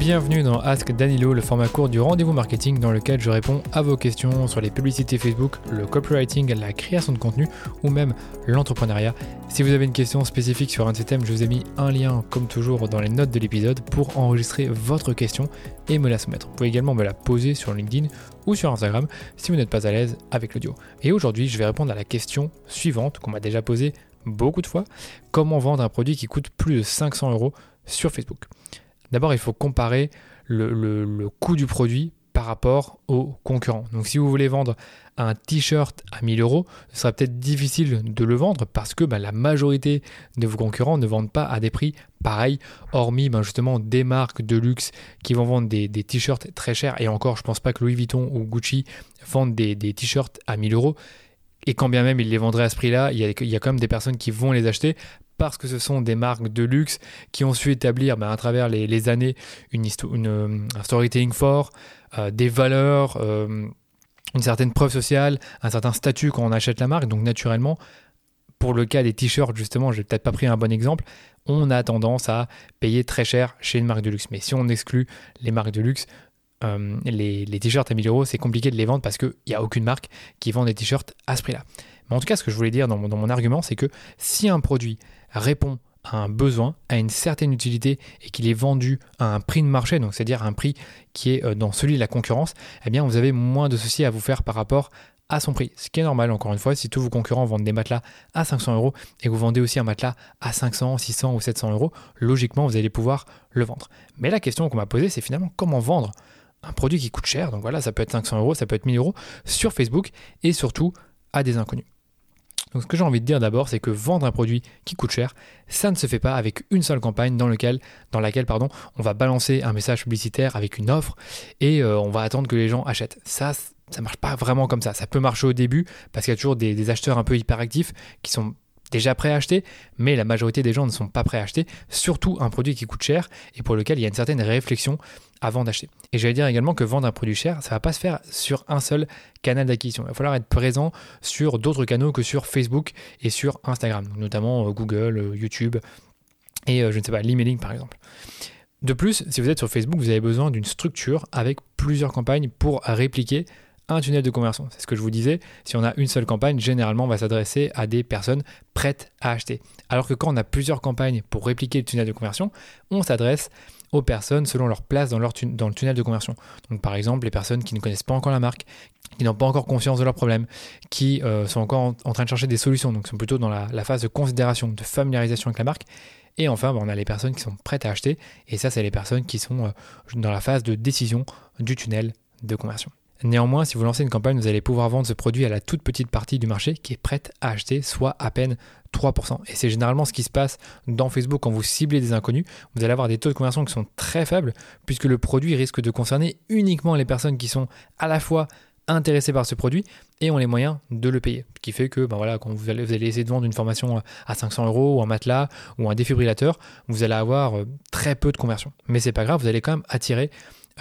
Bienvenue dans Ask Danilo, le format court du rendez-vous marketing dans lequel je réponds à vos questions sur les publicités Facebook, le copywriting, la création de contenu ou même l'entrepreneuriat. Si vous avez une question spécifique sur un de ces thèmes, je vous ai mis un lien comme toujours dans les notes de l'épisode pour enregistrer votre question et me la soumettre. Vous pouvez également me la poser sur LinkedIn ou sur Instagram si vous n'êtes pas à l'aise avec l'audio. Et aujourd'hui, je vais répondre à la question suivante qu'on m'a déjà posée beaucoup de fois. Comment vendre un produit qui coûte plus de 500 euros sur Facebook? D'abord, il faut comparer le, coût du produit par rapport aux concurrents. Donc si vous voulez vendre un t-shirt à 1000 euros, ce sera peut-être difficile de le vendre parce que bah, la majorité de vos concurrents ne vendent pas à des prix pareils, hormis bah, justement des marques de luxe qui vont vendre des, t-shirts très chers. Et encore, je ne pense pas que Louis Vuitton ou Gucci vendent des, t-shirts à 1000 euros. Et quand bien même ils les vendraient à ce prix-là, il y a quand même des personnes qui vont les acheter parce que ce sont des marques de luxe qui ont su établir ben, à travers les, années une, euh, un storytelling fort, euh, des valeurs, euh, une certaine preuve sociale, un certain statut quand on achète la marque. Donc naturellement, pour le cas des t-shirts, justement, j'ai peut-être pas pris un bon exemple, on a tendance à payer très cher chez une marque de luxe. Mais si on exclut les marques de luxe, les, t-shirts à 1000 euros, c'est compliqué de les vendre parce qu'il n'y a aucune marque qui vend des t-shirts à ce prix-là. Mais en tout cas, ce que je voulais dire dans mon, dans mon argument, c'est que si un produit répond à un besoin, à une certaine utilité et qu'il est vendu à un prix de marché, donc c'est-à-dire un prix qui est euh, dans celui de la concurrence, eh bien vous avez moins de soucis à vous faire par rapport à son prix. Ce qui est normal, encore une fois, si tous vos concurrents vendent des matelas à 500 euros et que vous vendez aussi un matelas à 500, 600 ou 700 euros, logiquement vous allez pouvoir le vendre. Mais la question qu'on m'a posée, c'est finalement comment vendre un produit qui coûte cher, donc voilà, ça peut être 500 euros, ça peut être 1000 euros, sur Facebook et surtout à des inconnus. Donc ce que j'ai envie de dire d'abord, c'est que vendre un produit qui coûte cher, ça ne se fait pas avec une seule campagne dans, laquelle on va balancer un message publicitaire avec une offre et euh, on va attendre que les gens achètent. Ça, ça marche pas vraiment comme ça. Ça peut marcher au début parce qu'il y a toujours des, des acheteurs un peu hyperactifs qui sont déjà prêts à acheter, mais la majorité des gens ne sont pas prêts à acheter, surtout un produit qui coûte cher et pour lequel il y a une certaine réflexion avant d'acheter. Et j'allais dire également que vendre un produit cher, ça va pas se faire sur un seul canal d'acquisition. Il va falloir être présent sur d'autres canaux que sur Facebook et sur Instagram, notamment euh, Google, euh, YouTube et euh, je ne sais pas, l'emailing par exemple. De plus, si vous êtes sur Facebook, vous avez besoin d'une structure avec plusieurs campagnes pour répliquer un tunnel de conversion. C'est ce que je vous disais, si on a une seule campagne, généralement on va s'adresser à des personnes prêtes à acheter. Alors que quand on a plusieurs campagnes pour répliquer le tunnel de conversion, on s'adresse aux personnes selon leur place dans, leur dans le tunnel de conversion. Donc par exemple les personnes qui ne connaissent pas encore la marque, qui n'ont pas encore conscience de leurs problèmes, qui euh, sont encore en, train de chercher des solutions, donc sont plutôt dans la, phase de considération, de familiarisation avec la marque. Et enfin, on a les personnes qui sont prêtes à acheter, et ça c'est les personnes qui sont euh, dans la phase de décision du tunnel de conversion. Néanmoins, si vous lancez une campagne, vous allez pouvoir vendre ce produit à la toute petite partie du marché qui est prête à acheter, soit à peine 3%. Et c'est généralement ce qui se passe dans Facebook quand vous ciblez des inconnus. Vous allez avoir des taux de conversion qui sont très faibles puisque le produit risque de concerner uniquement les personnes qui sont à la fois intéressées par ce produit et ont les moyens de le payer. Ce qui fait que ben voilà, quand vous allez, essayer de vendre une formation à 500 euros ou un matelas ou un défibrillateur, vous allez avoir euh, très peu de conversion. Mais c'est pas grave, vous allez quand même attirer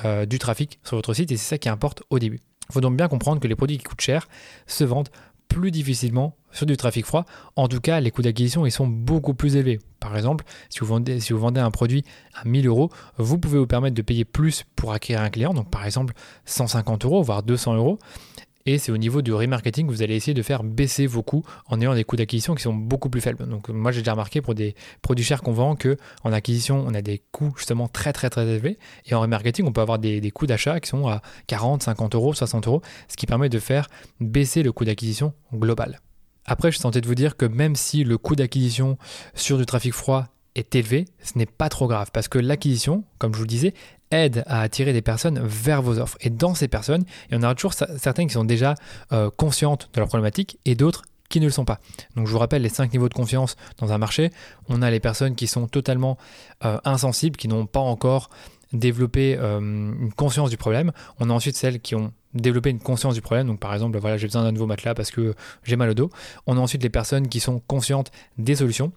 euh, du trafic sur votre site et c'est ça qui importe au début. Il faut donc bien comprendre que les produits qui coûtent cher se vendent plus difficilement sur du trafic froid. En tout cas, les coûts d'acquisition ils sont beaucoup plus élevés. Par exemple, si vous vendez, si vous vendez un produit à 1000 euros, vous pouvez vous permettre de payer plus pour acquérir un client, donc par exemple 150 euros, voire 200 euros. Et c'est au niveau du remarketing que vous allez essayer de faire baisser vos coûts en ayant des coûts d'acquisition qui sont beaucoup plus faibles. Donc moi j'ai déjà remarqué pour des produits chers qu'on vend que en acquisition on a des coûts justement très très très élevés et en remarketing on peut avoir des, coûts d'achat qui sont à 40, 50 euros, 60 euros, ce qui permet de faire baisser le coût d'acquisition global. Après, je tenté de vous dire que même si le coût d'acquisition sur du trafic froid est élevé, ce n'est pas trop grave parce que l'acquisition, comme je vous le disais, aide à attirer des personnes vers vos offres. Et dans ces personnes, il y en aura toujours certaines qui sont déjà euh, conscientes de leur problématique et d'autres qui ne le sont pas. Donc je vous rappelle les cinq niveaux de confiance dans un marché. On a les personnes qui sont totalement euh, insensibles, qui n'ont pas encore développé euh, une conscience du problème. On a ensuite celles qui ont développé une conscience du problème. Donc par exemple, voilà, j'ai besoin d'un nouveau matelas parce que j'ai mal au dos. On a ensuite les personnes qui sont conscientes des solutions.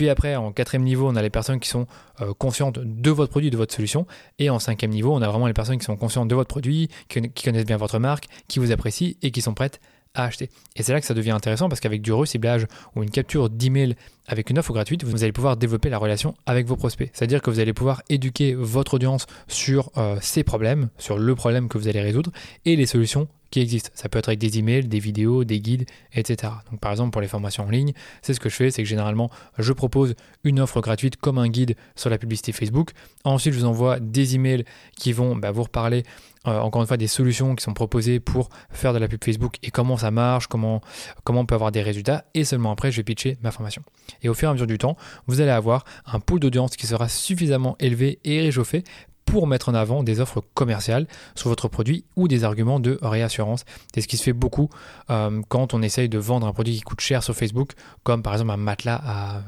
Puis après, en quatrième niveau, on a les personnes qui sont euh, conscientes de votre produit, de votre solution. Et en cinquième niveau, on a vraiment les personnes qui sont conscientes de votre produit, qui, connaissent bien votre marque, qui vous apprécient et qui sont prêtes à acheter. Et c'est là que ça devient intéressant parce qu'avec du reciblage ou une capture d'email avec une offre gratuite, vous allez pouvoir développer la relation avec vos prospects. C'est-à-dire que vous allez pouvoir éduquer votre audience sur euh, ces problèmes, sur le problème que vous allez résoudre et les solutions qui existent. Ça peut être avec des emails, des vidéos, des guides, etc. Donc par exemple pour les formations en ligne, c'est ce que je fais, c'est que généralement je propose une offre gratuite comme un guide sur la publicité Facebook. Ensuite je vous envoie des emails qui vont bah, vous reparler euh, encore une fois des solutions qui sont proposées pour faire de la pub Facebook et comment ça marche, comment, comment on peut avoir des résultats et seulement après je vais pitcher ma formation. Et au fur et à mesure du temps, vous allez avoir un pool d'audience qui sera suffisamment élevé et réchauffé pour mettre en avant des offres commerciales sur votre produit ou des arguments de réassurance. C'est ce qui se fait beaucoup euh, quand on essaye de vendre un produit qui coûte cher sur Facebook, comme par exemple un matelas,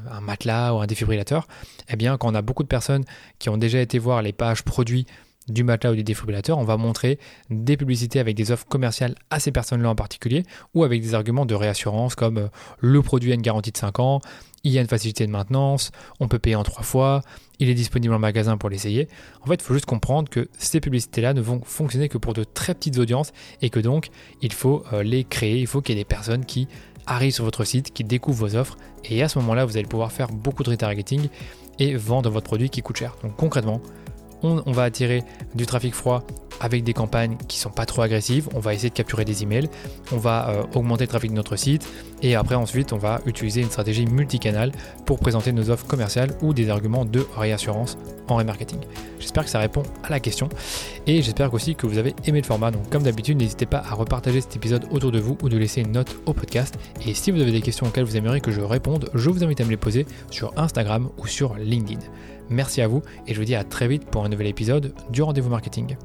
un matelas ou un défibrillateur. Eh bien, quand on a beaucoup de personnes qui ont déjà été voir les pages produits du matelas ou des défibrillateurs, on va montrer des publicités avec des offres commerciales à ces personnes-là en particulier ou avec des arguments de réassurance comme euh, le produit a une garantie de 5 ans, il y a une facilité de maintenance, on peut payer en 3 fois, il est disponible en magasin pour l'essayer. En fait, il faut juste comprendre que ces publicités-là ne vont fonctionner que pour de très petites audiences et que donc il faut euh, les créer, il faut qu'il y ait des personnes qui arrivent sur votre site, qui découvrent vos offres et à ce moment-là, vous allez pouvoir faire beaucoup de retargeting et vendre votre produit qui coûte cher. Donc concrètement, on, va attirer du trafic froid avec des campagnes qui sont pas trop agressives. On va essayer de capturer des emails, on va euh, augmenter le trafic de notre site et après ensuite on va utiliser une stratégie multicanal pour présenter nos offres commerciales ou des arguments de réassurance en remarketing. J'espère que ça répond à la question et j'espère aussi que vous avez aimé le format. Donc comme d'habitude, n'hésitez pas à repartager cet épisode autour de vous ou de laisser une note au podcast. Et si vous avez des questions auxquelles vous aimeriez que je réponde, je vous invite à me les poser sur Instagram ou sur LinkedIn. Merci à vous et je vous dis à très vite pour un nouvel épisode du rendez-vous marketing.